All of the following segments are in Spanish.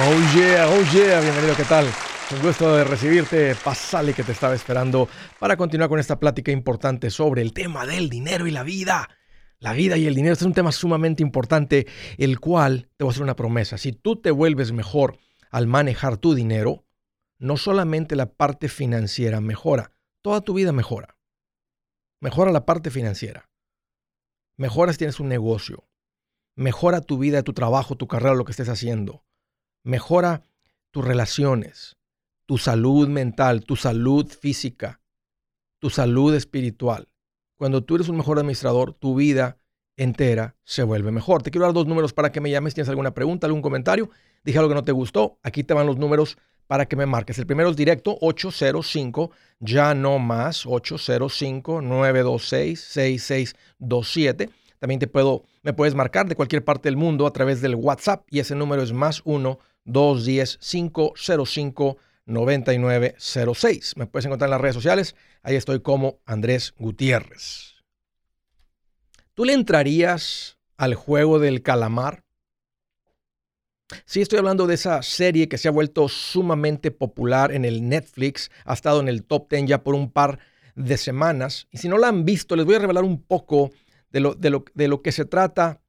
Oh yeah, oh yeah, bienvenido, ¿qué tal? Un gusto de recibirte, pasale que te estaba esperando para continuar con esta plática importante sobre el tema del dinero y la vida. La vida y el dinero este es un tema sumamente importante, el cual te voy a hacer una promesa. Si tú te vuelves mejor al manejar tu dinero, no solamente la parte financiera mejora, toda tu vida mejora. Mejora la parte financiera. Mejora si tienes un negocio. Mejora tu vida, tu trabajo, tu carrera, lo que estés haciendo Mejora tus relaciones, tu salud mental, tu salud física, tu salud espiritual. Cuando tú eres un mejor administrador, tu vida entera se vuelve mejor. Te quiero dar dos números para que me llames. ¿Tienes alguna pregunta, algún comentario? Dije algo que no te gustó. Aquí te van los números para que me marques. El primero es directo 805, ya no más, 805-926-6627. También te puedo, me puedes marcar de cualquier parte del mundo a través del WhatsApp y ese número es más 1 210-505-9906. Me puedes encontrar en las redes sociales. Ahí estoy como Andrés Gutiérrez. ¿Tú le entrarías al juego del calamar? Sí, estoy hablando de esa serie que se ha vuelto sumamente popular en el Netflix. Ha estado en el top 10 ya por un par de semanas. Y si no la han visto, les voy a revelar un poco de lo, de lo, de lo que se trata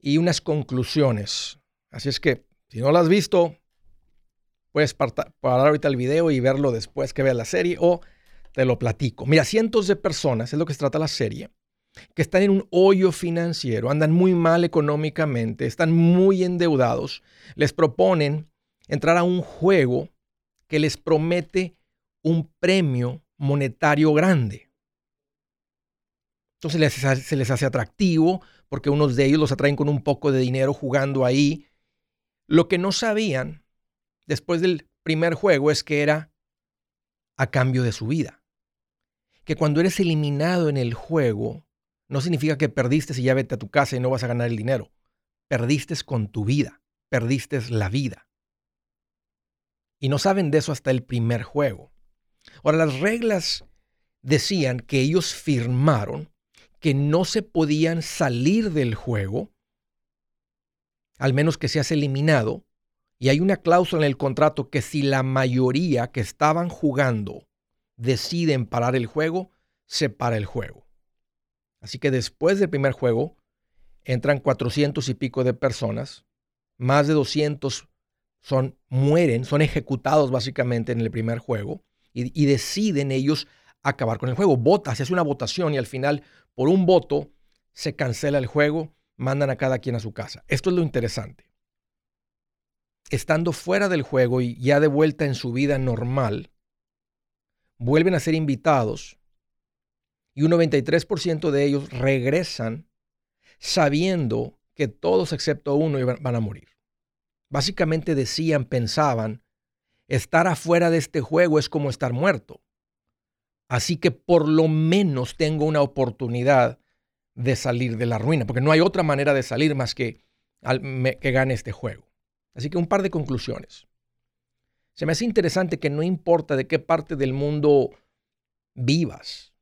y unas conclusiones. Así es que si no lo has visto, puedes parar ahorita el video y verlo después que veas la serie o te lo platico. Mira, cientos de personas, es lo que se trata la serie, que están en un hoyo financiero, andan muy mal económicamente, están muy endeudados, les proponen entrar a un juego que les promete un premio monetario grande. Entonces se les hace atractivo porque unos de ellos los atraen con un poco de dinero jugando ahí lo que no sabían después del primer juego es que era a cambio de su vida. Que cuando eres eliminado en el juego, no significa que perdiste y ya vete a tu casa y no vas a ganar el dinero. Perdiste con tu vida, perdiste la vida. Y no saben de eso hasta el primer juego. Ahora, las reglas decían que ellos firmaron que no se podían salir del juego al menos que seas eliminado. Y hay una cláusula en el contrato que si la mayoría que estaban jugando deciden parar el juego, se para el juego. Así que después del primer juego, entran 400 y pico de personas, más de 200 son, mueren, son ejecutados básicamente en el primer juego y, y deciden ellos acabar con el juego. Vota, se hace una votación y al final, por un voto, se cancela el juego mandan a cada quien a su casa. Esto es lo interesante. Estando fuera del juego y ya de vuelta en su vida normal, vuelven a ser invitados y un 93% de ellos regresan sabiendo que todos excepto uno van a morir. Básicamente decían, pensaban, estar afuera de este juego es como estar muerto. Así que por lo menos tengo una oportunidad de salir de la ruina, porque no hay otra manera de salir más que, que gane este juego. Así que un par de conclusiones. Se me hace interesante que no importa de qué parte del mundo vivas,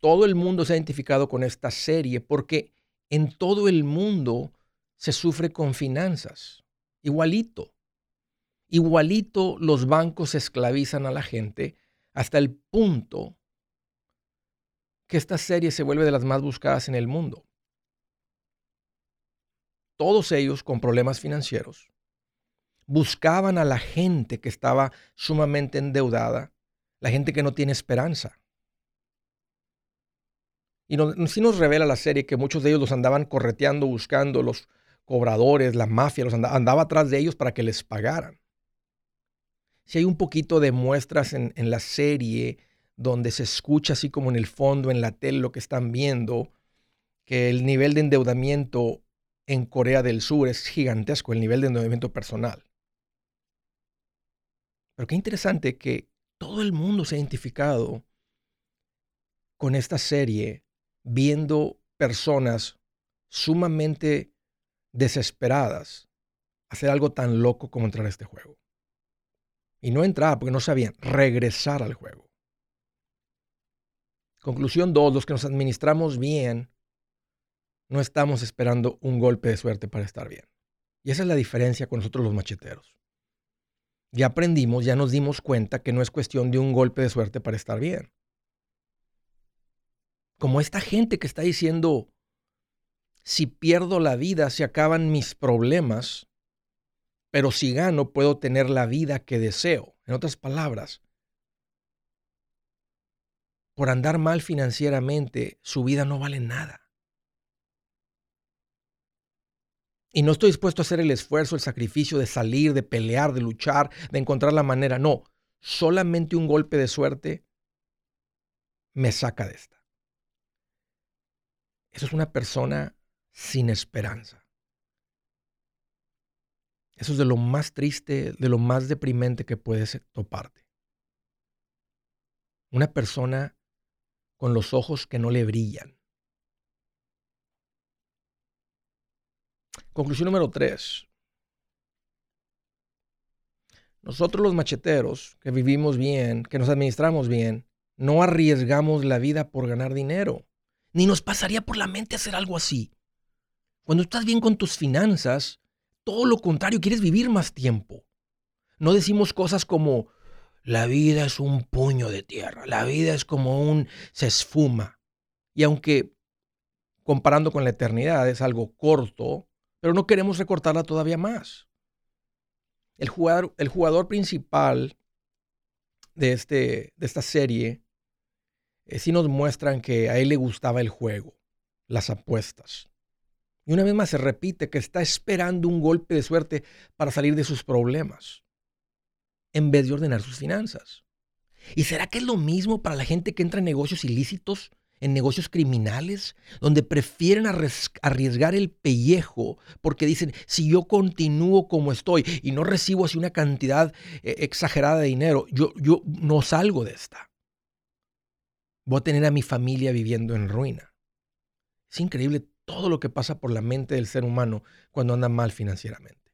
todo el mundo se ha identificado con esta serie porque en todo el mundo se sufre con finanzas. Igualito. Igualito los bancos esclavizan a la gente hasta el punto que esta serie se vuelve de las más buscadas en el mundo. Todos ellos con problemas financieros buscaban a la gente que estaba sumamente endeudada, la gente que no tiene esperanza. Y sí nos revela la serie que muchos de ellos los andaban correteando, buscando los cobradores, la mafia, los andaba, atrás de ellos para que les pagaran. Si hay un poquito de muestras en la serie donde se escucha así como en el fondo, en la tele, lo que están viendo, que el nivel de endeudamiento en Corea del Sur es gigantesco, el nivel de endeudamiento personal. Pero qué interesante que todo el mundo se ha identificado con esta serie viendo personas sumamente desesperadas hacer algo tan loco como entrar a este juego. Y no entrar porque no sabían, regresar al juego. Conclusión 2, los que nos administramos bien, no estamos esperando un golpe de suerte para estar bien. Y esa es la diferencia con nosotros los macheteros. Ya aprendimos, ya nos dimos cuenta que no es cuestión de un golpe de suerte para estar bien. Como esta gente que está diciendo, si pierdo la vida se acaban mis problemas, pero si gano puedo tener la vida que deseo. En otras palabras, por andar mal financieramente, su vida no vale nada. Y no estoy dispuesto a hacer el esfuerzo, el sacrificio de salir, de pelear, de luchar, de encontrar la manera. No, solamente un golpe de suerte me saca de esta. Eso es una persona sin esperanza. Eso es de lo más triste, de lo más deprimente que puedes toparte. Una persona con los ojos que no le brillan. Conclusión número tres. Nosotros los macheteros, que vivimos bien, que nos administramos bien, no arriesgamos la vida por ganar dinero. Ni nos pasaría por la mente hacer algo así. Cuando estás bien con tus finanzas, todo lo contrario, quieres vivir más tiempo. No decimos cosas como, la vida es un puño de tierra, la vida es como un, se esfuma. Y aunque comparando con la eternidad es algo corto, pero no queremos recortarla todavía más. El jugador, el jugador principal de, este, de esta serie eh, sí nos muestran que a él le gustaba el juego, las apuestas. Y una vez más se repite que está esperando un golpe de suerte para salir de sus problemas, en vez de ordenar sus finanzas. ¿Y será que es lo mismo para la gente que entra en negocios ilícitos en negocios criminales, donde prefieren arriesgar el pellejo porque dicen, si yo continúo como estoy y no recibo así una cantidad eh, exagerada de dinero, yo, yo no salgo de esta. Voy a tener a mi familia viviendo en ruina. Es increíble todo lo que pasa por la mente del ser humano cuando anda mal financieramente.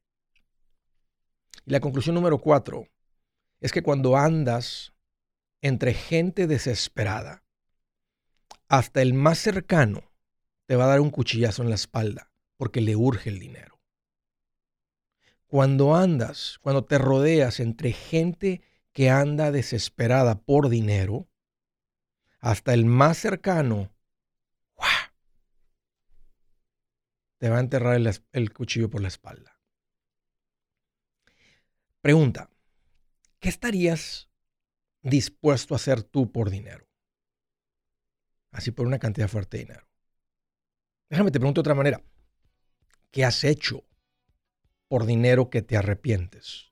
Y la conclusión número cuatro es que cuando andas entre gente desesperada, hasta el más cercano te va a dar un cuchillazo en la espalda porque le urge el dinero. Cuando andas, cuando te rodeas entre gente que anda desesperada por dinero, hasta el más cercano te va a enterrar el, el cuchillo por la espalda. Pregunta, ¿qué estarías dispuesto a hacer tú por dinero? así por una cantidad fuerte de dinero. Déjame te pregunto de otra manera. ¿Qué has hecho por dinero que te arrepientes?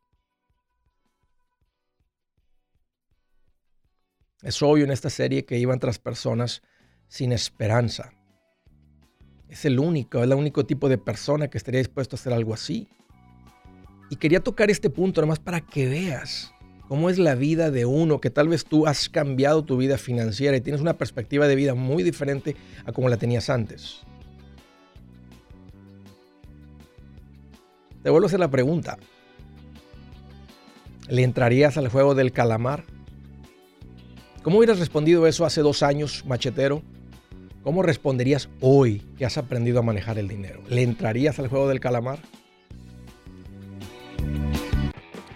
Es obvio en esta serie que iban tras personas sin esperanza. Es el único, es el único tipo de persona que estaría dispuesto a hacer algo así. Y quería tocar este punto nomás para que veas cómo es la vida de uno, que tal vez tú has cambiado tu vida financiera y tienes una perspectiva de vida muy diferente a como la tenías antes. Te vuelvo a hacer la pregunta. ¿Le entrarías al juego del calamar? ¿Cómo hubieras respondido eso hace dos años, machetero? ¿Cómo responderías hoy que has aprendido a manejar el dinero? ¿Le entrarías al juego del calamar?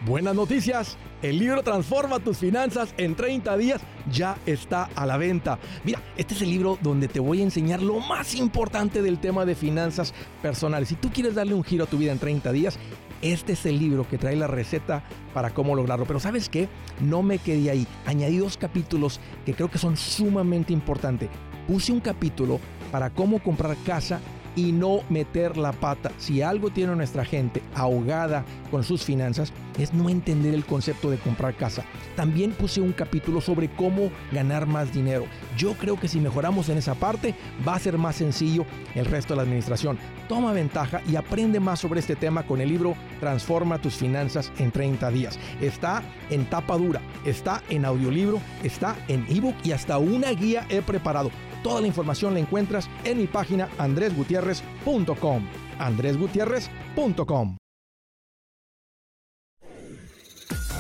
Buenas noticias. El libro Transforma tus finanzas en 30 días ya está a la venta. Mira, este es el libro donde te voy a enseñar lo más importante del tema de finanzas personales. Si tú quieres darle un giro a tu vida en 30 días, este es el libro que trae la receta para cómo lograrlo. Pero sabes qué? No me quedé ahí. Añadí dos capítulos que creo que son sumamente importantes. Puse un capítulo para cómo comprar casa y no meter la pata. Si algo tiene nuestra gente ahogada con sus finanzas, es no entender el concepto de comprar casa. También puse un capítulo sobre cómo ganar más dinero. Yo creo que si mejoramos en esa parte, va a ser más sencillo el resto de la administración. Toma ventaja y aprende más sobre este tema con el libro Transforma tus finanzas en 30 días. Está en tapa dura, está en audiolibro, está en ebook y hasta una guía he preparado. Toda la información la encuentras en mi página andresgutierrez.com. andresgutierrez.com.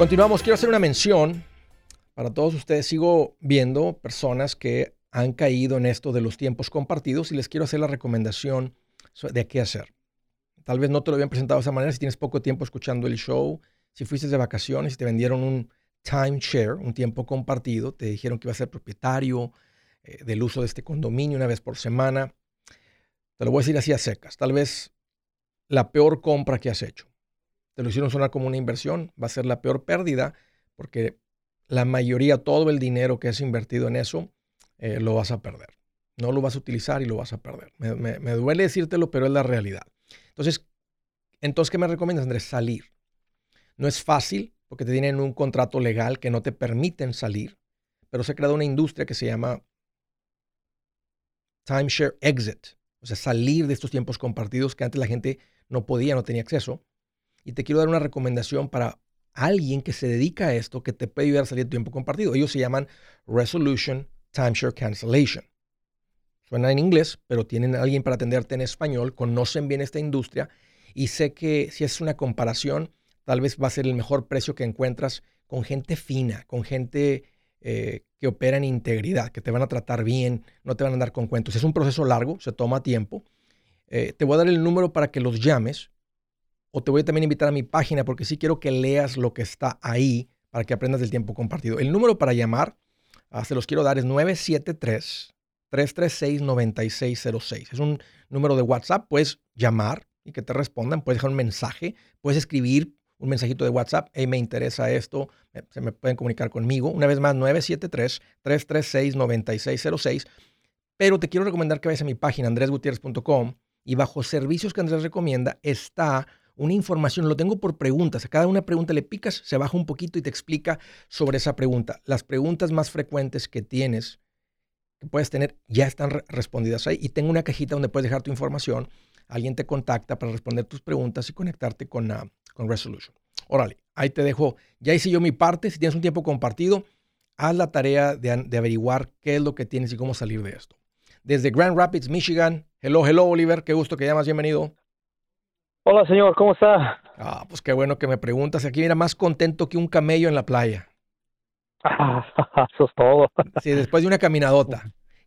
Continuamos, quiero hacer una mención para todos ustedes. Sigo viendo personas que han caído en esto de los tiempos compartidos y les quiero hacer la recomendación de qué hacer. Tal vez no te lo habían presentado de esa manera si tienes poco tiempo escuchando el show, si fuiste de vacaciones y te vendieron un timeshare, un tiempo compartido, te dijeron que iba a ser propietario eh, del uso de este condominio una vez por semana. Te lo voy a decir así a secas. Tal vez la peor compra que has hecho te lo hicieron sonar como una inversión, va a ser la peor pérdida porque la mayoría, todo el dinero que has invertido en eso, eh, lo vas a perder. No lo vas a utilizar y lo vas a perder. Me, duele decírtelo, pero es la realidad. Entonces, entonces, ¿qué me recomiendas, Andrés? Salir. No es fácil porque te tienen un contrato legal que no te permiten salir, pero se ha creado una industria que se llama timeshare exit, o sea, salir de estos tiempos compartidos que antes la gente no podía, no tenía acceso y te quiero dar una recomendación para alguien que se dedica a esto que te puede ayudar a salir de tiempo compartido. Ellos se llaman Resolution Timeshare Cancellation. Suena en inglés, pero tienen alguien para atenderte en español, conocen bien esta industria y sé que si es una comparación, tal vez va a ser el mejor precio que encuentras con gente fina, con gente eh, que opera en integridad, que te van a tratar bien, no te van a andar con cuentos. Es un proceso largo, se toma tiempo. Eh, te voy a dar el número para que los llames o te voy a también invitar a mi página porque sí quiero que leas lo que está ahí para que aprendas del tiempo compartido. El número para llamar, ah, se los quiero dar, es 973-336-9606. Es un número de WhatsApp, puedes llamar y que te respondan, puedes dejar un mensaje, puedes escribir un mensajito de WhatsApp, hey, me interesa esto, se me pueden comunicar conmigo. Una vez más, 973-336-9606. Pero te quiero recomendar que vayas a mi página, andresgutierrez.com, y bajo servicios que Andrés recomienda está una información, lo tengo por preguntas. A cada una pregunta le picas, se baja un poquito y te explica sobre esa pregunta. Las preguntas más frecuentes que tienes, que puedes tener, ya están respondidas ahí. Y tengo una cajita donde puedes dejar tu información. Alguien te contacta para responder tus preguntas y conectarte con, uh, con Resolution. Órale, ahí te dejo. Ya hice yo mi parte. Si tienes un tiempo compartido, haz la tarea de, de averiguar qué es lo que tienes y cómo salir de esto. Desde Grand Rapids, Michigan. Hello, hello, Oliver. Qué gusto que llamas. Bienvenido. Hola, señor, ¿cómo está? Ah, pues qué bueno que me preguntas. Aquí mira, más contento que un camello en la playa. eso es todo. Sí, después de una caminadota.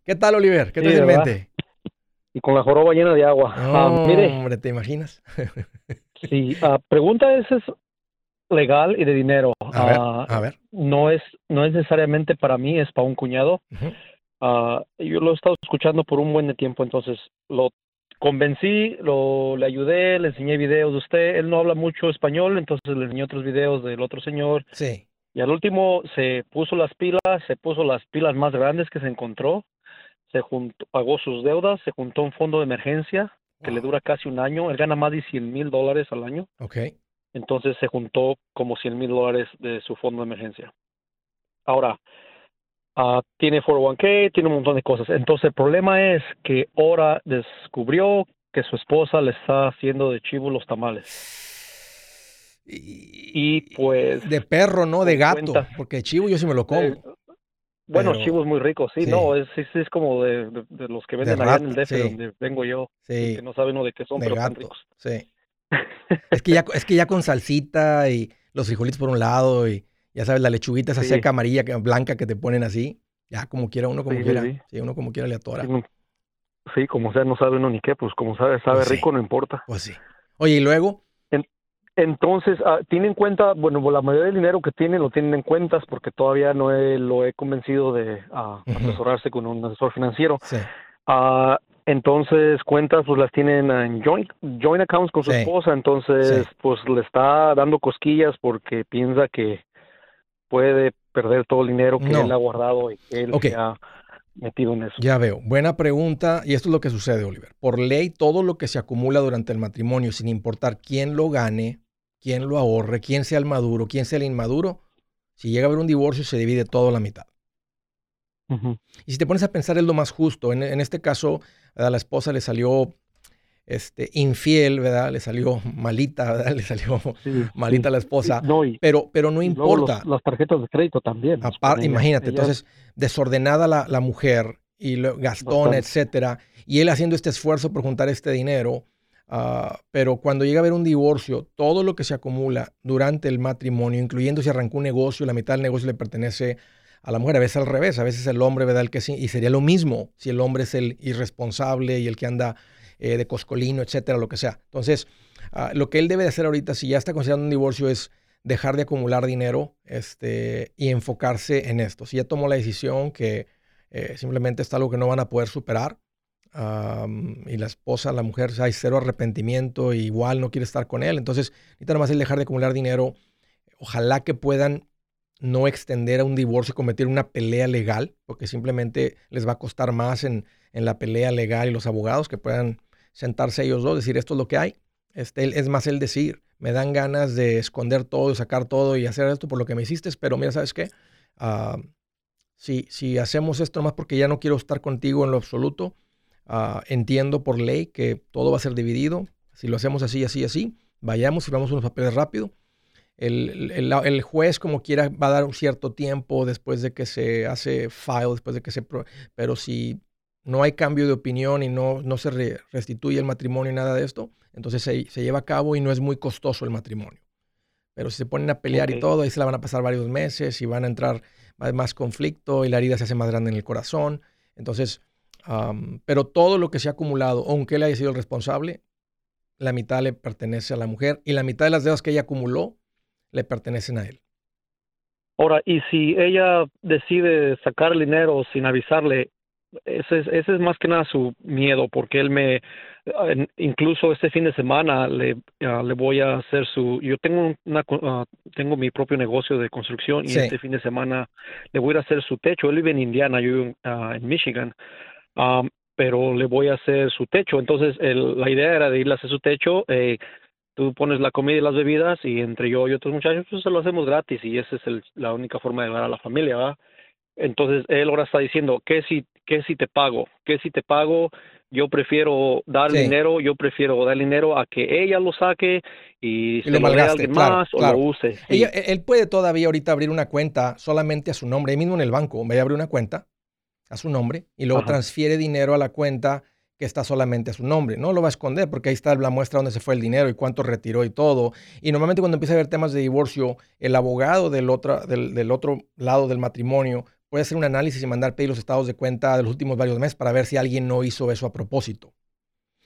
¿Qué tal, Oliver? ¿Qué te en mente? Y con la joroba llena de agua. Ah, hombre, ¿te imaginas? sí, uh, pregunta es, es legal y de dinero. A ver, ah, a ver. No es, no es necesariamente para mí, es para un cuñado. yo lo he estado escuchando por un buen tiempo, entonces lo convencí, lo, le ayudé, le enseñé videos de usted. Él no habla mucho español, entonces le enseñé otros videos del otro señor. Sí. Y al último se puso las pilas, se puso las pilas más grandes que se encontró, se juntó, pagó sus deudas, se juntó un fondo de emergencia que le dura casi un año. Él gana más de 100 mil dólares al año. Ok. Entonces se juntó como 100 mil dólares de su fondo de emergencia. Ahora, Uh, tiene 401k, tiene un montón de cosas. Entonces el problema es que ahora descubrió que su esposa le está haciendo de chivo los tamales. Y, pues... De perro, no de gato, porque chivo yo sí me lo como. Eh, bueno, chivo es muy rico, sí, no, es, es, como de, los que venden allá en el DF, donde vengo yo, que no saben de qué son, pero gato, ricos. Sí. es, que ya, es que ya con salsita y los frijolitos por un lado y ya sabes, la lechuguita esa seca amarilla, blanca que te ponen así. Ya como quiera, uno como quiera. Sí. uno como quiera le atora. Sí, como sea, no sabe uno ni qué, pues como sabe, sabe Pues sí. rico, no importa. Pues sí. Oye, y luego, Entonces, ah, tiene en cuenta, bueno, la mayoría del dinero que tiene lo tienen en cuentas porque todavía no he- lo he convencido de asesorarse con un asesor financiero. sí, Ah, entonces, cuentas pues las tienen en joint, joint accounts con su Sí. esposa, entonces Sí. pues le está dando cosquillas porque piensa que puede perder todo el dinero que No. él ha guardado y que él se ha metido en eso. ya veo. Buena pregunta. Y esto es lo que sucede, Oliver. Por ley, todo lo que se acumula durante el matrimonio, sin importar quién lo gane, quién lo ahorre, quién sea el maduro, quién sea el inmaduro, si llega a haber un divorcio, se divide todo a la mitad. Y si te pones a pensar, es lo más justo. En, en este caso, a la esposa le salió este, infiel, ¿verdad? Le salió malita, ¿verdad? Le salió Sí, malita sí. la esposa. No, y, Pero, pero no importa. los- las tarjetas de crédito también. pues, imagínate, entonces, desordenada la, la mujer y lo- Bastante. etcétera, y él haciendo este esfuerzo por juntar este dinero, ah, pero cuando llega a haber un divorcio, todo lo que se acumula durante el matrimonio, incluyendo si arrancó un negocio, la mitad del negocio le pertenece a la mujer, a veces al revés, a veces el hombre, ¿verdad? El que sí, y sería lo mismo si el hombre es el irresponsable y el que anda eh, de coscolino, etcétera, lo que sea. Entonces, ah, lo que él debe de hacer ahorita, si ya está considerando un divorcio, es dejar de acumular dinero este, y enfocarse en esto. Si ya tomó la decisión que eh, simplemente está algo que no van a poder superar y la esposa, la mujer, hay cero arrepentimiento, igual no quiere estar con él, entonces necesita nomás el dejar de acumular dinero. Ojalá que puedan no extender a un divorcio cometer una pelea legal, porque simplemente les va a costar más en, en la pelea legal y los abogados que puedan sentarse ellos dos, decir esto es lo que hay. Este, es más el decir, me dan ganas de esconder todo, sacar todo y hacer esto por lo que me hiciste, pero mira, ¿sabes qué? Ah, si, si hacemos esto nomás porque ya no quiero estar contigo en lo absoluto, ah, entiendo por ley que todo va a ser dividido. Si lo hacemos así, así, así, vayamos, firmamos unos papeles rápido. El, el- el- juez, como quiera, va a dar un cierto tiempo después de que se hace file, después de que se... Pero si no hay cambio de opinión y no, no se re- restituye el matrimonio y nada de esto, entonces se, se lleva a cabo y no es muy costoso el matrimonio. Pero si se ponen a pelear y todo, ahí se la van a pasar varios meses y van a entrar más, más conflicto y la herida se hace más grande en el corazón. Entonces, am, pero todo lo que se ha acumulado, aunque él haya sido el responsable, la mitad le pertenece a la mujer y la mitad de las deudas que ella acumuló le pertenecen a él. Ahora, y si ella decide sacar el dinero sin avisarle, ese es, ese es más que nada su miedo, porque él me, incluso este fin de semana le, ah, le voy a hacer su, yo tengo una, ah, tengo mi propio negocio de construcción y Sí. este fin de semana le voy a ir a hacer su techo. Él vive en Indiana, yo vivo en, ah, en Michigan, Am, pero le voy a hacer su techo. Entonces, el- la idea era de irle a hacer su techo. eh, tú pones la comida y las bebidas y entre yo y otros muchachos pues se lo hacemos gratis y esa es el- la única forma de ayudar a la familia, ¿verdad? Entonces él ahora está diciendo, ¿qué si, qué si te pago? ¿Qué si te pago? Yo prefiero dar Sí. dinero, yo prefiero dar dinero a que ella lo saque y, se lo lo dé a alguien claro, más claro. o lo use. sí. Él puede todavía ahorita abrir una cuenta solamente a su nombre, ahí mismo en el banco, vaya a abrir una cuenta a su nombre y luego Ajá. transfiere dinero a la cuenta que está solamente a su nombre. No lo va a esconder porque ahí está la muestra donde se fue el dinero y cuánto retiró y todo. Y normalmente cuando empieza a haber temas de divorcio, el abogado del otro, del, del otro lado del matrimonio puede hacer un análisis y mandar pedir los estados de cuenta de los últimos varios meses para ver si alguien no hizo eso a propósito.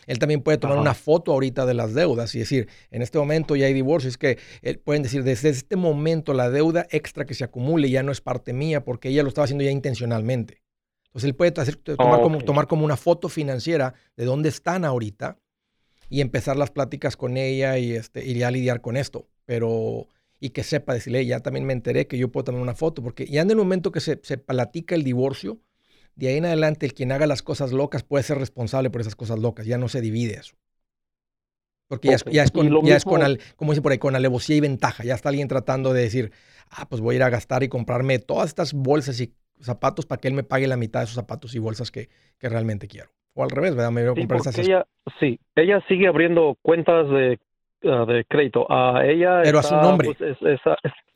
Él también puede tomar Ajá. una foto ahorita de las deudas y decir, en este momento ya hay divorcio. Es que eh, pueden decir, desde este momento la deuda extra que se acumule ya no es parte mía porque ella lo estaba haciendo ya intencionalmente. Entonces él puede hacer- tomar, como, tomar como una foto financiera de dónde están ahorita y empezar las pláticas con ella y, este, y ya lidiar con esto. Pero, y que sepa decirle, ya también me enteré que yo puedo tomar una foto, porque ya en el momento que se, se platica el divorcio, de ahí en adelante el quien haga las cosas locas puede ser responsable por esas cosas locas, ya no se divide eso. Porque ya es, ya con, ya es con al- como dice por ahí, con alevosía y ventaja. Ya está alguien tratando de decir, ah, pues voy a ir a gastar y comprarme todas estas bolsas y zapatos para que él me pague la mitad de esos zapatos y bolsas que, que realmente quiero. O al revés, ¿verdad? Me voy a Sí, comprar porque esas ella, sí, ella sigue abriendo cuentas de, ah, de crédito. Ah, ella Pero a su nombre. pues, es- es-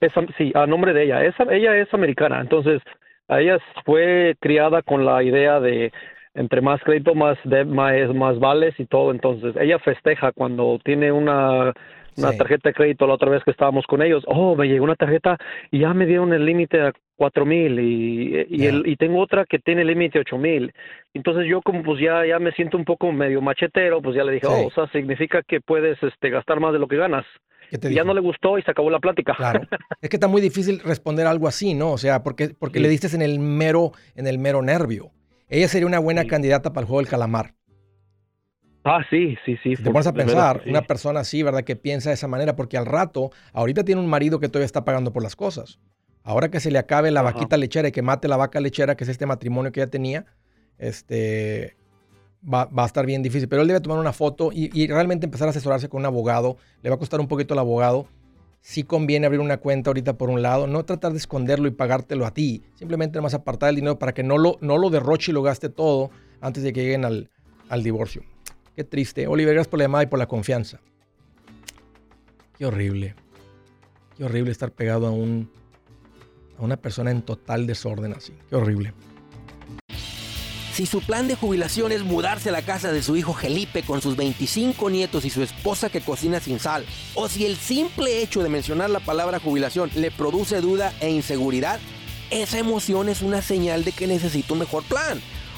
es- sí, a nombre de ella. Esa, ella es americana, entonces a ella fue criada con la idea de entre más crédito más de, más, más vales y todo. Entonces ella festeja cuando tiene una una Sí. tarjeta de crédito la otra vez que estábamos con ellos. Oh, me llegó una tarjeta y ya me dieron el límite a cuatro mil y, y, el- y tengo otra que tiene límite ocho mil. Entonces yo como pues ya, ya me siento un poco medio machetero, pues ya le dije, Sí. oh, o sea, significa que puedes este, gastar más de lo que ganas. ¿Qué te Y ya no le gustó y se acabó la plática. Claro. Es que está muy difícil responder algo así, ¿no? O sea, porque, porque Sí. le diste en el mero, en el mero nervio. Ella sería una buena candidata para el juego del calamar. Ah, sí, sí, sí. Si te pones a pensar, sí. una persona así, ¿verdad? Que piensa de esa manera, porque al rato, ahorita tiene un marido que todavía está pagando por las cosas. Ahora que se le acabe la Ajá. vaquita lechera y que mate la vaca lechera, que es este matrimonio que ella tenía, este, va, va a estar bien difícil. Pero él debe tomar una foto y, y realmente empezar a asesorarse con un abogado. Le va a costar un poquito el abogado. Sí conviene abrir una cuenta ahorita por un lado, no tratar de esconderlo y pagártelo a ti. Simplemente más apartar el dinero para que no lo, no lo derroche y lo gaste todo antes de que lleguen al, al divorcio. Qué triste. Oliver, gracias por la llamada y por la confianza. Qué horrible. Qué horrible estar pegado a un a una persona en total desorden así. Qué horrible. Si su plan de jubilación es mudarse a la casa de su hijo Felipe con sus 25 nietos y su esposa que cocina sin sal, o si el simple hecho de mencionar la palabra jubilación le produce duda e inseguridad, esa emoción es una señal de que necesita un mejor plan.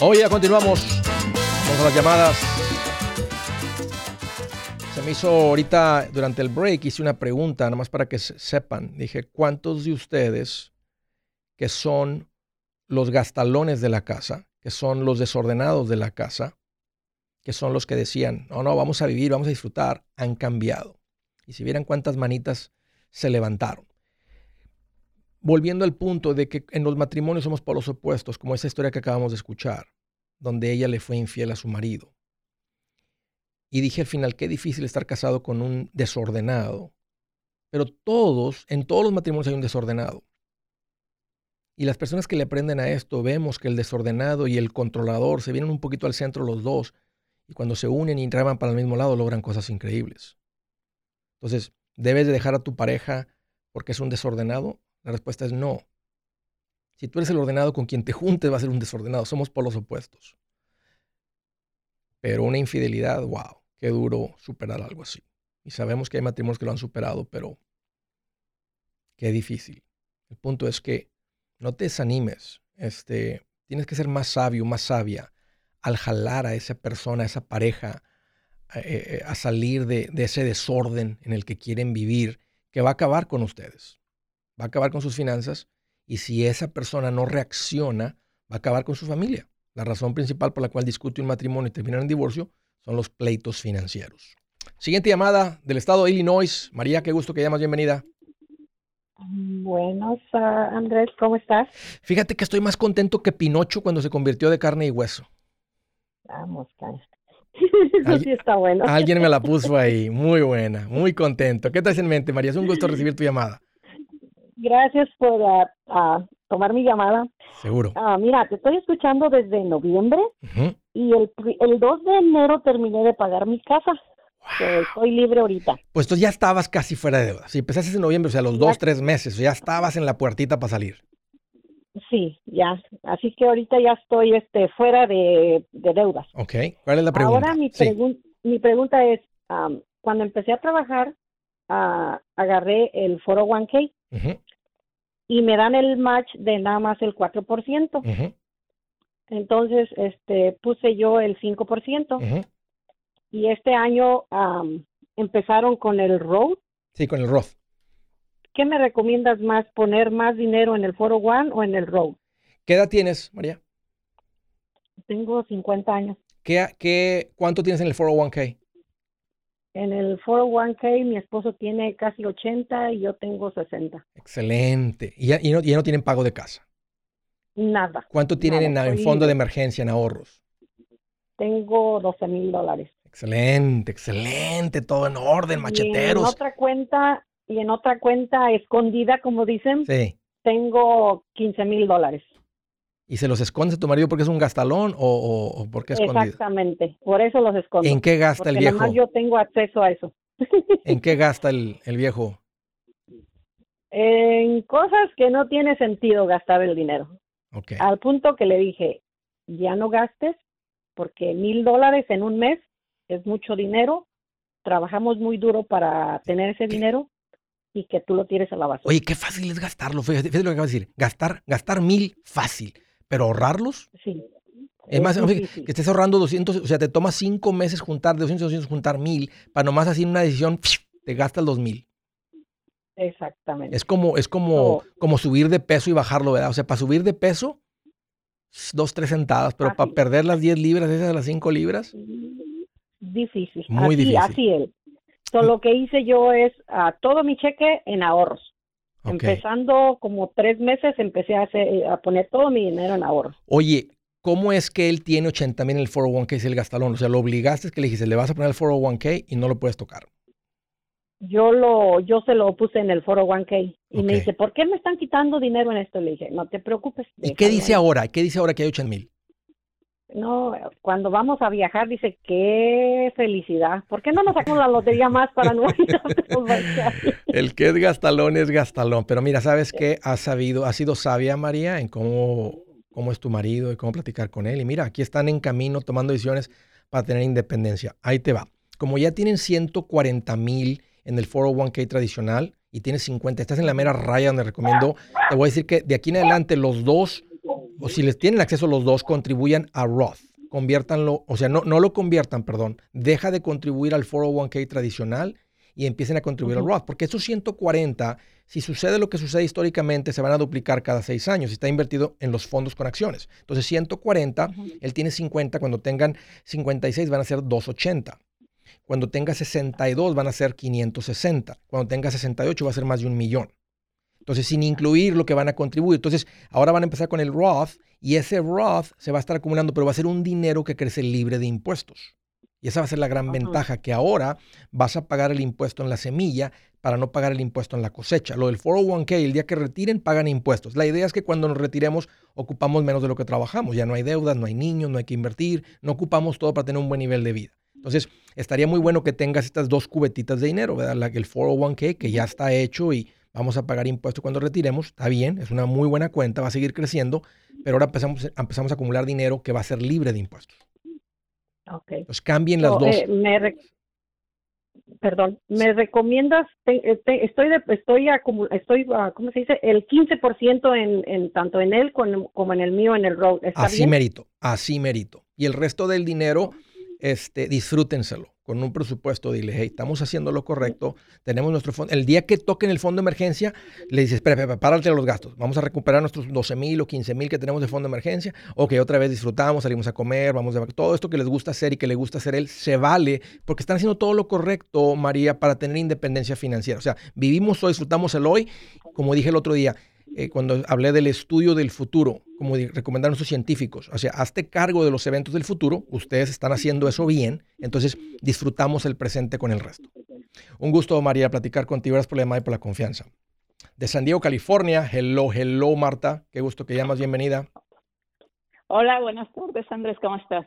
Hoy ya continuamos. Vamos a las llamadas. Se me hizo ahorita durante el break, hice una pregunta, nada más para que se- sepan. Dije, ¿cuántos de ustedes que son los gastalones de la casa, que son los desordenados de la casa, que son los que decían, no, no, vamos a vivir, vamos a disfrutar, han cambiado? Y si vieran cuántas manitas se levantaron. Volviendo al punto de que en los matrimonios somos polos opuestos, como esa historia que acabamos de escuchar, donde ella le fue infiel a su marido. Y dije al final, qué difícil estar casado con un desordenado. Pero todos, en todos los matrimonios hay un desordenado. Y las personas que le aprenden a esto, vemos que el desordenado y el controlador se vienen un poquito al centro los dos. Y cuando se unen y traban para el mismo lado, logran cosas increíbles. Entonces, ¿debes de dejar a tu pareja porque es un desordenado? La respuesta es no. Si tú eres el ordenado con quien te juntes, va a ser un desordenado. Somos polos opuestos. Pero una infidelidad, wow, qué duro superar algo así. Y sabemos que hay matrimonios que lo han superado, pero qué difícil. El punto es que no te desanimes. Este, tienes que ser más sabio, más sabia al jalar a esa persona, a esa pareja, eh, eh, a salir de ese desorden en el que quieren vivir, que va a acabar con ustedes. Va a acabar con sus finanzas y si esa persona no reacciona, va a acabar con su familia. La razón principal por la cual discute un matrimonio y termina en divorcio son los pleitos financieros. Siguiente llamada del estado de Illinois. María, qué gusto que llamas, bienvenida. Buenos, ah, Andrés, ¿cómo estás? Fíjate que estoy más contento que Pinocho cuando se convirtió de carne y hueso. Vamos. Eso sí está bueno. Alguien me la puso ahí. Muy buena, muy contento. ¿Qué traes en mente, María? Es un gusto recibir tu llamada. Gracias por ah, ah, tomar mi llamada. Seguro. Ah, mira, te estoy escuchando desde noviembre Ujú. y el, el 2 de enero terminé de pagar mi casa. So, estoy libre ahorita. Pues tú ya estabas casi fuera de deuda. Si empezaste en noviembre, o sea, los Ya- dos, tres meses, ya estabas en la puertita para salir. Sí, ya. Así que ahorita ya estoy este, fuera de, de deudas. ¿Ok? ¿Cuál es la pregunta? Ahora mi, Sí. pregun- mi pregunta es, am, cuando empecé a trabajar, agarré el 401k Ujú, y me dan el match de nada más el 4%. ujú, Entonces, este, puse yo el 5% ujú. y este año am, empezaron con el Roth. Sí, con el Roth. ¿Qué me recomiendas más, poner más dinero en el Foro One o en el Roth? ¿Qué edad tienes, María? Tengo 50 años. ¿Qué, qué, ¿Cuánto tienes en el 401k? En el 401k mi esposo tiene casi 80 y yo tengo 60. Excelente. ¿Y ya, y no, ya no tienen pago de casa? Nada. ¿Cuánto tienen Nada, en, fondo de emergencia, en ahorros? Tengo 12 mil dólares. Excelente, excelente, todo en orden, Y en macheteros. otra cuenta, y en otra cuenta escondida, como dicen, Sí. tengo 15 mil dólares. ¿Y se los esconde tu marido porque es un gastalón o, o, o porque es escondido? Exactamente. Por eso los escondo. ¿En qué gasta el viejo? nomás yo tengo acceso a eso. ¿En qué gasta el, el viejo? en cosas que no tiene sentido gastar el dinero. Ok. Al punto que le dije, ya no gastes, porque mil dólares en un mes es mucho dinero. Trabajamos muy duro para tener ese dinero y que tú lo tires a la basura. Oye, qué fácil es gastarlo. Fíjate, fíjate lo que acabas de decir. Gastar, gastar mil, fácil. Pero ahorrarlos, Sí. es más, que estés ahorrando 200, o sea, te toma cinco meses juntar, de 200, 200, juntar mil, para nomás así en una decisión, te gastas los mil. Exactamente. Es como, es como, No. como subir de peso y bajarlo, ¿verdad? O sea, para subir de peso, dos, tres sentadas, pero para perder las 10 libras, esas de las 5 libras, Difícil. Muy así, difícil. Así él. So, lo que hice yo es ah, todo mi cheque en ahorros. Empezando como tres meses, empecé a, hacer, a poner todo mi dinero en ahorros. Oye, ¿cómo es que él tiene 80 mil en el 401k y es el gastalón? O sea, lo obligaste, es que le dijiste, le vas a poner el 401k y no lo puedes tocar. Yo lo, yo se lo puse en el foro 1K y me dice, ¿por qué me están quitando dinero en esto? Le dije, no te preocupes. ¿Y qué dice ahí". ahora? ¿Qué dice ahora que hay 80 mil? No, cuando vamos a viajar dice, qué felicidad. ¿Por qué no nos sacamos la lotería más para no? El que es gastalón es gastalón. Pero mira, ¿sabes qué? Has sabido, has sido sabia, María, en cómo, cómo es tu marido y cómo platicar con él. Y mira, aquí están en camino tomando decisiones para tener independencia. Ahí te va. Como ya tienen 140 mil en el 401k tradicional y tienes 50, estás en la mera raya donde recomiendo, te voy a decir que de aquí en adelante los dos, o si les tienen acceso los dos, contribuyan a Roth. Conviértanlo, o sea, no, no lo conviertan, perdón. Deja de contribuir al 401k tradicional y empiecen a contribuir al Roth. Porque esos 140, si sucede lo que sucede históricamente, se van a duplicar cada seis años. Está invertido en los fondos con acciones. Entonces, 140, él tiene 50. Cuando tengan 56, van a ser 280. Cuando tenga 62, van a ser 560. Cuando tenga 68, va a ser más de un millón. Entonces, sin incluir lo que van a contribuir. Entonces, ahora van a empezar con el Roth y ese Roth se va a estar acumulando, pero va a ser un dinero que crece libre de impuestos. Y esa va a ser la gran ventaja, que ahora vas a pagar el impuesto en la semilla para no pagar el impuesto en la cosecha. Lo del 401k, el día que retiren, pagan impuestos. La idea es que cuando nos retiremos, ocupamos menos de lo que trabajamos. Ya no hay deudas, no hay niños, no hay que invertir, no ocupamos todo para tener un buen nivel de vida. Entonces, estaría muy bueno que tengas estas dos cubetitas de dinero, ¿verdad? La, el 401k, que ya está hecho y vamos a pagar impuestos cuando retiremos. Está bien, es una muy buena cuenta, va a seguir creciendo, pero ahora empezamos, empezamos a acumular dinero que va a ser libre de impuestos. Ok. Entonces, cambien las So, dos. eh, me re- Perdón, ¿me recomiendas? te- eh, te- estoy, de, estoy, estoy ah, ¿cómo se dice? El 15% en, en tanto en él como en el mío en el road. ¿Está Así bien? merito, así merito. Y el resto del dinero, este, disfrútenselo con un presupuesto. Dile, hey, estamos haciendo lo correcto, tenemos nuestro fondo. El día que toquen el fondo de emergencia, le dices, espera, espera, párate los gastos. Vamos a recuperar nuestros 12 mil o 15 mil que tenemos de fondo de emergencia. Ok, otra vez disfrutamos, salimos a comer, vamos a todo esto que les gusta hacer y que le gusta hacer él, se vale, porque están haciendo todo lo correcto, María, para tener independencia financiera. O sea, vivimos hoy, disfrutamos el hoy, como dije el otro día, eh, cuando hablé del estudio del futuro, como recomendaron nuestros científicos. O sea, hazte cargo de los eventos del futuro. Ustedes están haciendo eso bien. Entonces, disfrutamos el presente con el resto. Un gusto, María, platicar contigo. Gracias por la llamada y por la confianza. De San Diego, California. Hello, hello, Marta. Qué gusto que llamas. Bienvenida. Hola, buenas tardes, Andrés, ¿cómo estás?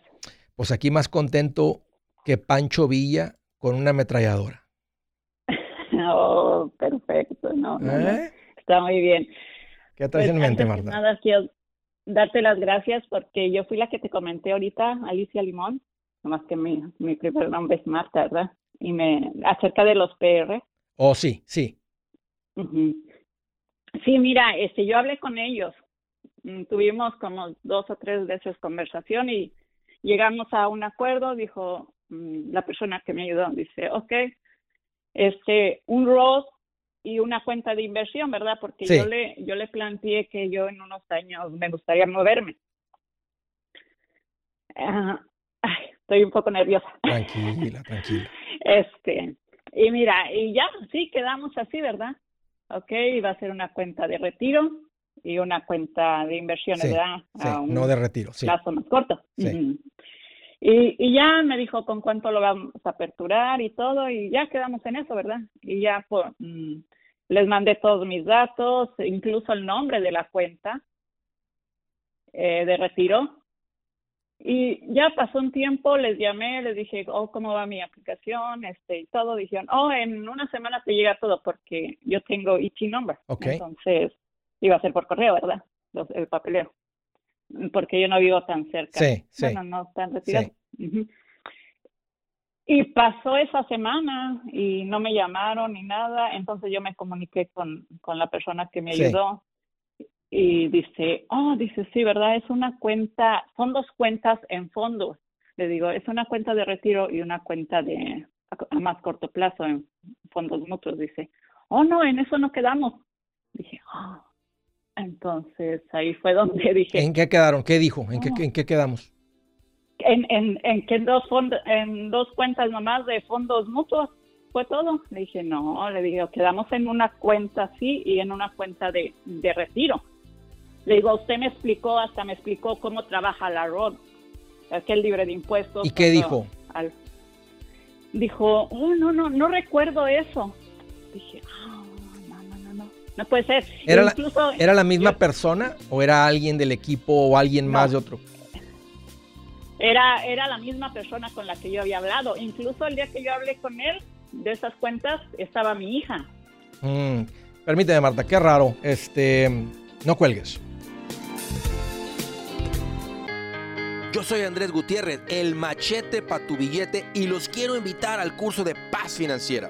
Pues aquí más contento que Pancho Villa con una ametralladora. Oh, perfecto, no, no, no, ¿Eh? está muy bien. ¿Qué traes Pues, en mente, Marta? nada, quiero darte las gracias porque yo fui la que te comenté ahorita, Alicia Limón, nomás que mi, mi primer nombre es Marta, ¿verdad? Y me, acerca de los PR. Oh, sí, sí. Ujú. Sí, mira, este, yo hablé con ellos. Mm, Tuvimos como dos o tres veces conversación y llegamos a un acuerdo. Dijo mm, la persona que me ayudó, dice, ok, este, un Roth y una cuenta de inversión, ¿verdad? Porque Sí. yo le yo le planteé que yo en unos años me gustaría moverme. Ah, ay, estoy un poco nerviosa. Tranquila, tranquila. Este, y mira, y ya, sí, quedamos así, ¿verdad? Ok, va a ser una cuenta de retiro y una cuenta de inversiones, Sí, ¿verdad? Sí, A un no de retiro, sí. plazo más corto. Sí. Y, y ya me dijo con cuánto lo vamos a aperturar y todo, y ya quedamos en eso, ¿verdad? Y ya pues, mm, les mandé todos mis datos, incluso el nombre de la cuenta eh, de retiro. Y ya pasó un tiempo, les llamé, les dije, oh, ¿cómo va mi aplicación? Este, y todo, dijeron, oh, en una semana te llega todo porque yo tengo Ichi number. Ok. Entonces, iba a ser por correo, ¿verdad? Los- el papeleo. Porque yo no vivo tan cerca. Sí, sí. Bueno, no tan retirado. Ujú. Y pasó esa semana y no me llamaron ni nada, entonces yo me comuniqué con, con la persona que me Sí. ayudó y dice, oh, dice, sí, ¿verdad? Es una cuenta, son dos cuentas en fondos. Le digo, es una cuenta de retiro y una cuenta de a, a más corto plazo en fondos mutuos. Dice, oh, no, en eso no quedamos. Dije, oh. Entonces ahí fue donde dije, ¿En qué quedaron? ¿Qué dijo? ¿En qué, No. en qué quedamos? en, en, en que dos fondos, en dos cuentas nomás de fondos mutuos fue todo. Le dije, no, le digo, quedamos en una cuenta así y en una cuenta de, de retiro. Le digo, usted me explicó, hasta me explicó cómo trabaja la ROD, que es libre de impuestos. ¿Y qué dijo? al- dijo, oh, no, no, no recuerdo eso. Dije, ah, no, puede ser. Era la- Incluso, ¿Era la misma yo- persona o era alguien del equipo o alguien No. más de otro? Era, era la misma persona con la que yo había hablado. Incluso el día que yo hablé con él de esas cuentas estaba mi hija. Mm, Permíteme, Marta, qué raro. Este, no cuelgues. Yo soy Andrés Gutiérrez, el machete para tu billete y los quiero invitar al curso de paz financiera.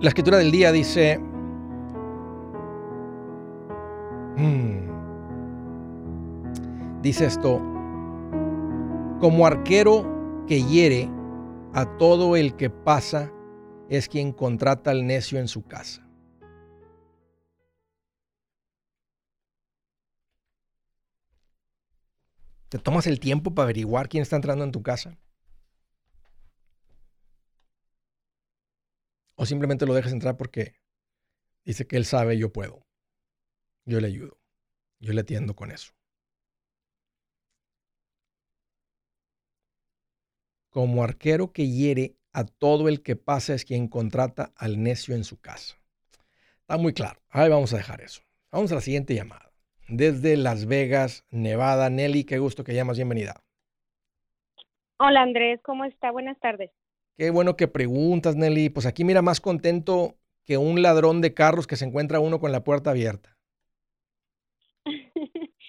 La escritura del día dice, mm, dice esto, como arquero que hiere a todo el que pasa, es quien contrata al necio en su casa. ¿Te tomas el tiempo para averiguar quién está entrando en tu casa? ¿O simplemente lo dejas entrar porque dice que él sabe, yo puedo? Yo le ayudo. Yo le atiendo con eso. Como arquero que hiere a todo el que pasa es quien contrata al necio en su casa. Está muy claro. Ahí vamos a dejar eso. Vamos a la siguiente llamada. Desde Las Vegas, Nevada. Nelly, qué gusto que llamas. Bienvenida. Hola Andrés, ¿cómo está? Buenas tardes. Qué bueno que preguntas, Nelly. Pues aquí mira más contento que un ladrón de carros que se encuentra uno con la puerta abierta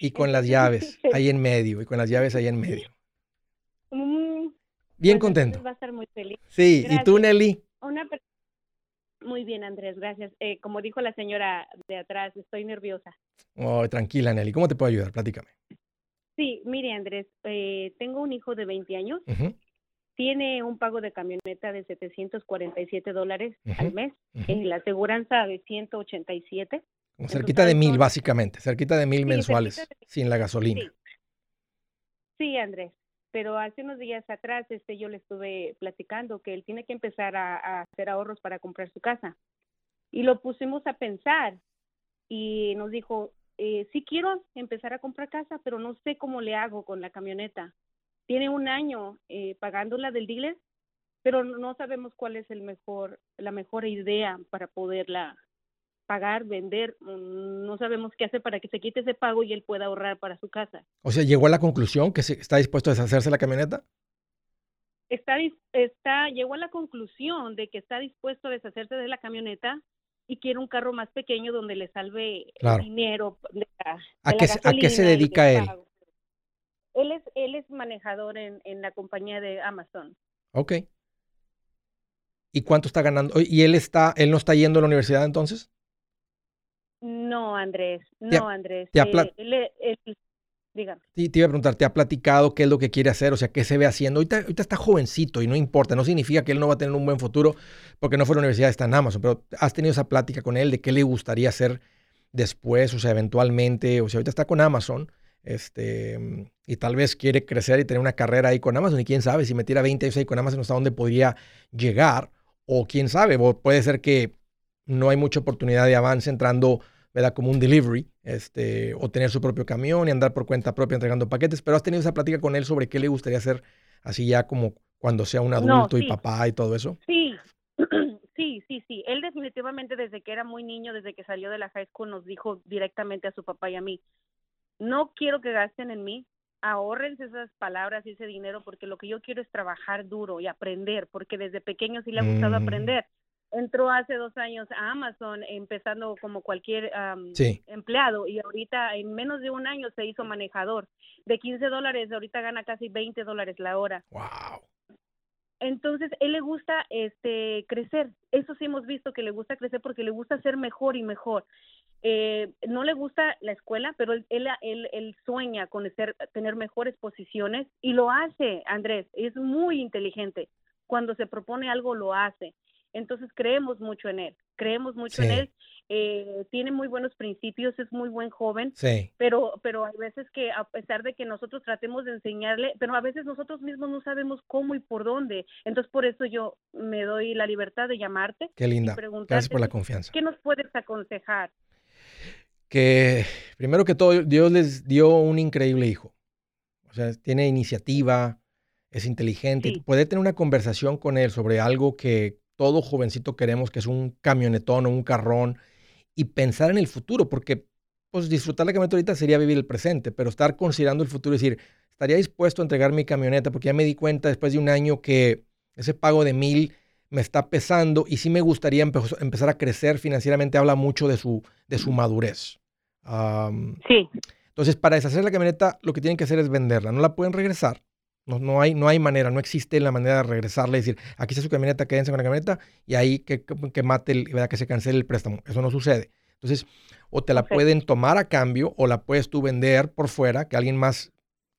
y con las llaves ahí en medio y con las llaves ahí en medio. Mm, Bien pues contento. Va a estar muy feliz. Sí, ¿y tú. Nelly? Una muy bien, Andrés, gracias. Eh, como dijo la señora de atrás, estoy nerviosa. Oh, tranquila, Nelly. ¿Cómo te puedo ayudar? Platícame. Sí, mire, Andrés, eh, tengo un hijo de 20 años, tiene un pago de camioneta de 747 dólares Ujú, al mes, ujú. en la aseguranza de 187. Como cerquita de mil, básicamente. Cerquita de mil Sí, mensuales, de- sin la gasolina. Sí. Sí, Andrés. pero hace unos días atrás este yo le estuve platicando que él tiene que empezar a, a hacer ahorros para comprar su casa y lo pusimos a pensar y nos dijo eh, sí quiero empezar a comprar casa pero no sé cómo le hago con la camioneta tiene un año eh, pagándola del dealer pero no sabemos cuál es el mejor la mejor idea para poderla pagar, vender, mm, no sabemos qué hacer para que se quite ese pago y él pueda ahorrar para su casa. O sea, llegó a la conclusión que se- está dispuesto a deshacerse de la camioneta. Está, está, llegó a la conclusión de que está dispuesto a deshacerse de la camioneta y quiere un carro más pequeño donde le salve el dinero de la, ¿A de qué la se- a qué se gasolina y dedica él? pago. Él es, él es manejador en, en la compañía de Amazon. Ok. ¿Y cuánto está ganando? ¿Y él está, él no está yendo a la universidad entonces? No, Andrés, no, Andrés. te ha eh, plat- él, él- dígame. Sí, te iba a preguntar, ¿te ha platicado qué es lo que quiere hacer? O sea, ¿qué se ve haciendo? Ahorita, ahorita está jovencito y no importa, no significa que él no va a tener un buen futuro porque no fue a la universidad, está en Amazon, pero has tenido esa plática con él de qué le gustaría hacer después, o sea, eventualmente, o sea, ahorita está con Amazon, este, y tal vez quiere crecer y tener una carrera ahí con Amazon, y quién sabe, si metiera 20 años ahí con Amazon, hasta dónde podría llegar, o quién sabe, o puede ser que no hay mucha oportunidad de avance entrando, ¿verdad? Como un delivery, este, o tener su propio camión y andar por cuenta propia entregando paquetes, pero has tenido esa plática con él sobre qué le gustaría hacer así ya como cuando sea un No, adulto y papá y todo eso. Sí, sí, sí, sí. Él definitivamente desde que era muy niño, desde que salió de la high school, nos dijo directamente a su papá y a mí, no quiero que gasten en mí, ahórrense esas palabras y ese dinero porque lo que yo quiero es trabajar duro y aprender, porque desde pequeño sí le ha gustado Mm. aprender. Entró hace dos años a Amazon empezando como cualquier Sí. empleado y ahorita en menos de un año se hizo manejador. De 15 dólares ahorita gana casi 20 dólares la hora. Wow. Entonces, él le gusta este crecer. Eso sí hemos visto que le gusta crecer porque le gusta ser mejor y mejor. Eh, no le gusta la escuela, pero él, él, él, él sueña con ser, tener mejores posiciones y lo hace, Andrés. Es muy inteligente. Cuando se propone algo, lo hace. Entonces, creemos mucho en él. Creemos mucho en él. Eh, tiene muy buenos principios, es muy buen joven Sí. pero pero hay veces que a pesar de que nosotros tratemos de enseñarle, pero a veces nosotros mismos no sabemos cómo y por dónde. Entonces por eso yo me doy la libertad de llamarte Qué linda. y Gracias por la confianza. ¿Qué nos puedes aconsejar? Que primero que todo, Dios les dio un increíble hijo. O sea, tiene iniciativa, es inteligente, Sí. poder tener una conversación con él sobre algo que todo jovencito queremos, que es un camionetón o un carrón, y pensar en el futuro, porque pues disfrutar la camioneta ahorita sería vivir el presente, pero estar considerando el futuro y decir, estaría dispuesto a entregar mi camioneta, porque ya me di cuenta después de un año que ese pago de mil me está pesando y sí me gustaría empe- empezar a crecer financieramente, habla mucho de su, de su madurez. Sí, entonces, para deshacer la camioneta, lo que tienen que hacer es venderla. No la pueden regresar. No, no, hay, no hay manera, no existe la manera de regresarla y decir, aquí está su camioneta, quédense con la camioneta y ahí que, que, mate, el, ¿verdad? que se cancele el préstamo. Eso no sucede. Entonces, o te la pueden tomar a cambio o la puedes tú vender por fuera, que alguien más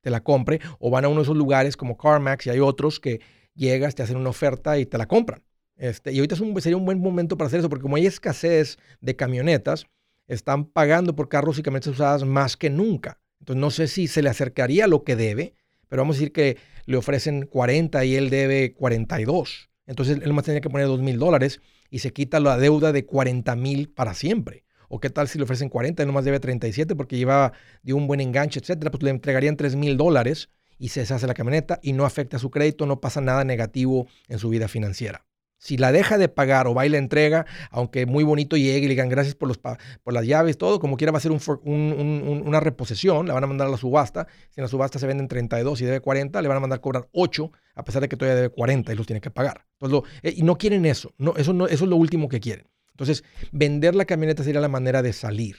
te la compre, o van a uno de esos lugares como CarMax y hay otros que llegas, te hacen una oferta y te la compran. Este, y ahorita es un- sería un buen momento para hacer eso, porque como hay escasez de camionetas, están pagando por carros y camionetas usadas más que nunca. Entonces no sé si se le acercaría lo que debe, pero vamos a decir que le ofrecen 40 y él debe 42. Entonces él más tenía que poner 2 mil dólares y se quita la deuda de 40 mil para siempre. O qué tal si le ofrecen 40 y nomás debe 37 porque lleva de un buen enganche, etcétera, pues le entregarían 3 mil dólares y se deshace la camioneta y no afecta su crédito, no pasa nada negativo en su vida financiera. Si la deja de pagar o va y la entrega, aunque muy bonito llegue y le digan gracias por, los por las llaves, todo, como quiera va a ser un for- un- un- un- una reposición, la van a mandar a la subasta. Si en la subasta se venden 32 y debe 40, le van a mandar cobrar 8, a pesar de que todavía debe 40 y los tiene que pagar. Entonces, lo- eh, y no quieren eso, no, eso, no, eso es lo último que quieren. Entonces, vender la camioneta sería la manera de salir.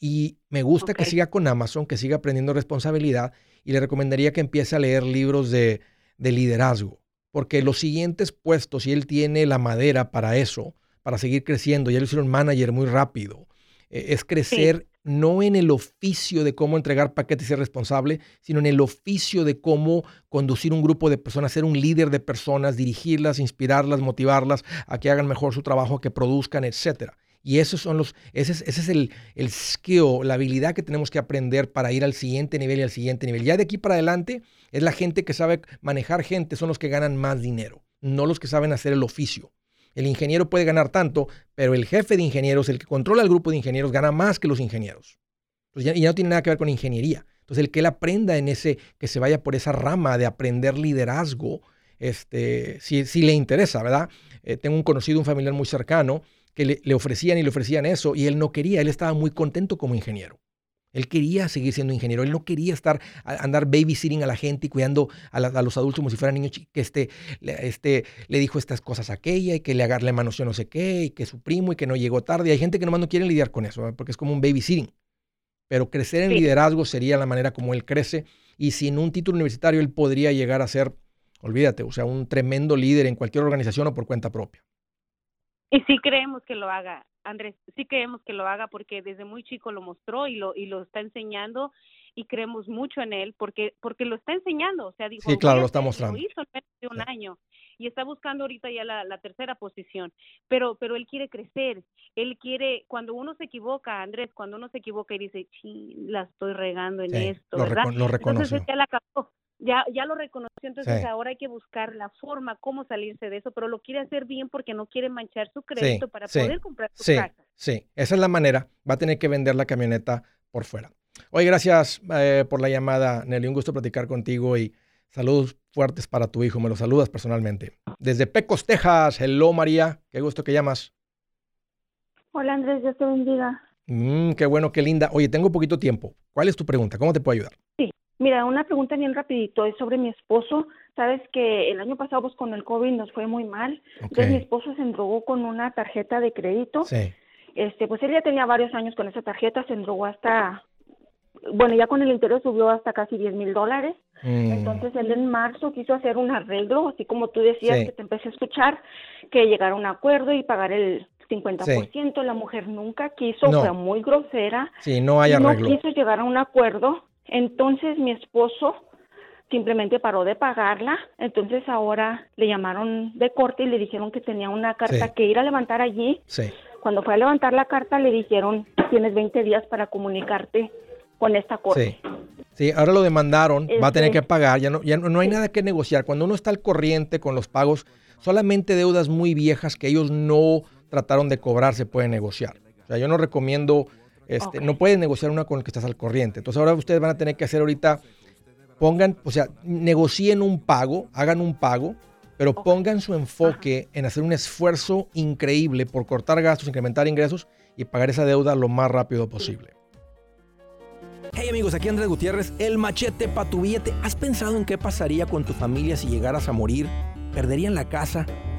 Y me gusta que siga con Amazon, que siga aprendiendo responsabilidad y le recomendaría que empiece a leer libros de, de liderazgo, porque los siguientes puestos, si él tiene la madera para eso, para seguir creciendo, ya lo hicieron manager muy rápido, eh, es crecer no en el oficio de cómo entregar paquetes y ser responsable, sino en el oficio de cómo conducir un grupo de personas, ser un líder de personas, dirigirlas, inspirarlas, motivarlas a que hagan mejor su trabajo, a que produzcan, etcétera. Y esos son los, ese es, ese es el, el skill, la habilidad que tenemos que aprender para ir al siguiente nivel y al siguiente nivel. Ya de aquí para adelante es la gente que sabe manejar gente, son los que ganan más dinero, no los que saben hacer el oficio. El ingeniero puede ganar tanto, pero el jefe de ingenieros, el que controla el grupo de ingenieros, gana más que los ingenieros. Entonces ya, ya no tiene nada que ver con ingeniería. Entonces el que él aprenda en ese, que se vaya por esa rama de aprender liderazgo, este, si, si le interesa, ¿verdad? Eh, tengo un conocido, un familiar muy cercano, que le, le, ofrecían y le ofrecían eso y él no quería, él estaba muy contento como ingeniero. Él quería seguir siendo ingeniero, él no quería estar, andar babysitting a la gente y cuidando a, la, a los adultos como si fueran niños, que este, este, le dijo estas cosas a aquella y que le agarre mano yo no sé qué y que su primo y que no llegó tarde. Y hay gente que nomás no quiere lidiar con eso, porque es como un babysitting. Pero crecer en sí. liderazgo sería la manera como él crece y sin un título universitario él podría llegar a ser, olvídate, o sea, un tremendo líder en cualquier organización o por cuenta propia. Y sí creemos que lo haga, Andrés, sí creemos que lo haga porque desde muy chico lo mostró y lo y lo está enseñando y creemos mucho en él porque porque lo está enseñando, o sea, dijo, sí, claro, lo está mostrando. Lo hizo en menos de un sí. año y está buscando ahorita ya la, la, tercera posición, pero pero él quiere crecer, él quiere cuando uno se equivoca, Andrés, cuando uno se equivoca y dice, la estoy regando en sí, esto, lo ¿verdad? Reco lo reconoció. Entonces ya la ya, ya lo reconoció, entonces sí. ahora hay que buscar la forma, cómo salirse de eso, pero lo quiere hacer bien porque no quiere manchar su crédito sí, para sí, poder comprar su sí, casa. Sí, esa es la manera. Va a tener que vender la camioneta por fuera. Oye, gracias eh, por la llamada, Nelly. Un gusto platicar contigo y saludos fuertes para tu hijo. Me lo saludas personalmente. Desde Pecos, Texas. Hello, María. Qué gusto que llamas. Hola, Andrés. Dios te bendiga. Mm, qué bueno, qué linda. Oye, tengo poquito tiempo. ¿Cuál es tu pregunta? ¿Cómo te puedo ayudar? Sí. Mira, una pregunta bien rapidito, es sobre mi esposo. Sabes que el año pasado pues, con el COVID nos fue muy mal. Okay. Entonces mi esposo se endrogó con una tarjeta de crédito. Sí. Este, pues él ya tenía varios años con esa tarjeta, se endrogó hasta, bueno, ya con el interés subió hasta casi 10 mil dólares. Mm. Entonces él en marzo quiso hacer un arreglo, así como tú decías Sí. que te empecé a escuchar, que llegara a un acuerdo y pagar el 50%. La mujer nunca quiso, No. fue muy grosera. Sí, no hay no arreglo. quiso llegar a un acuerdo. Entonces mi esposo simplemente paró de pagarla. Entonces ahora le llamaron de corte y le dijeron que tenía una carta Sí. que ir a levantar allí. Sí. Cuando fue a levantar la carta le dijeron tienes 20 días para comunicarte con esta corte. Sí. Sí, ahora lo demandaron, va a tener Este- que pagar, ya no, ya no, no hay nada que negociar. Cuando uno está al corriente con los pagos, solamente deudas muy viejas que ellos no trataron de cobrar se pueden negociar. O sea, yo no recomiendo, este, no puedes negociar una con el que estás al corriente. Entonces ahora ustedes van a tener que hacer ahorita, pongan, o sea, negocien un pago, hagan un pago, pero pongan su enfoque en hacer un esfuerzo increíble por cortar gastos, incrementar ingresos y pagar esa deuda lo más rápido posible. Hey amigos, aquí Andrés Gutiérrez, el machete para tu billete. ¿Has pensado en qué pasaría con tu familia si llegaras a morir? ¿Perderían la casa?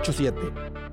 8-7.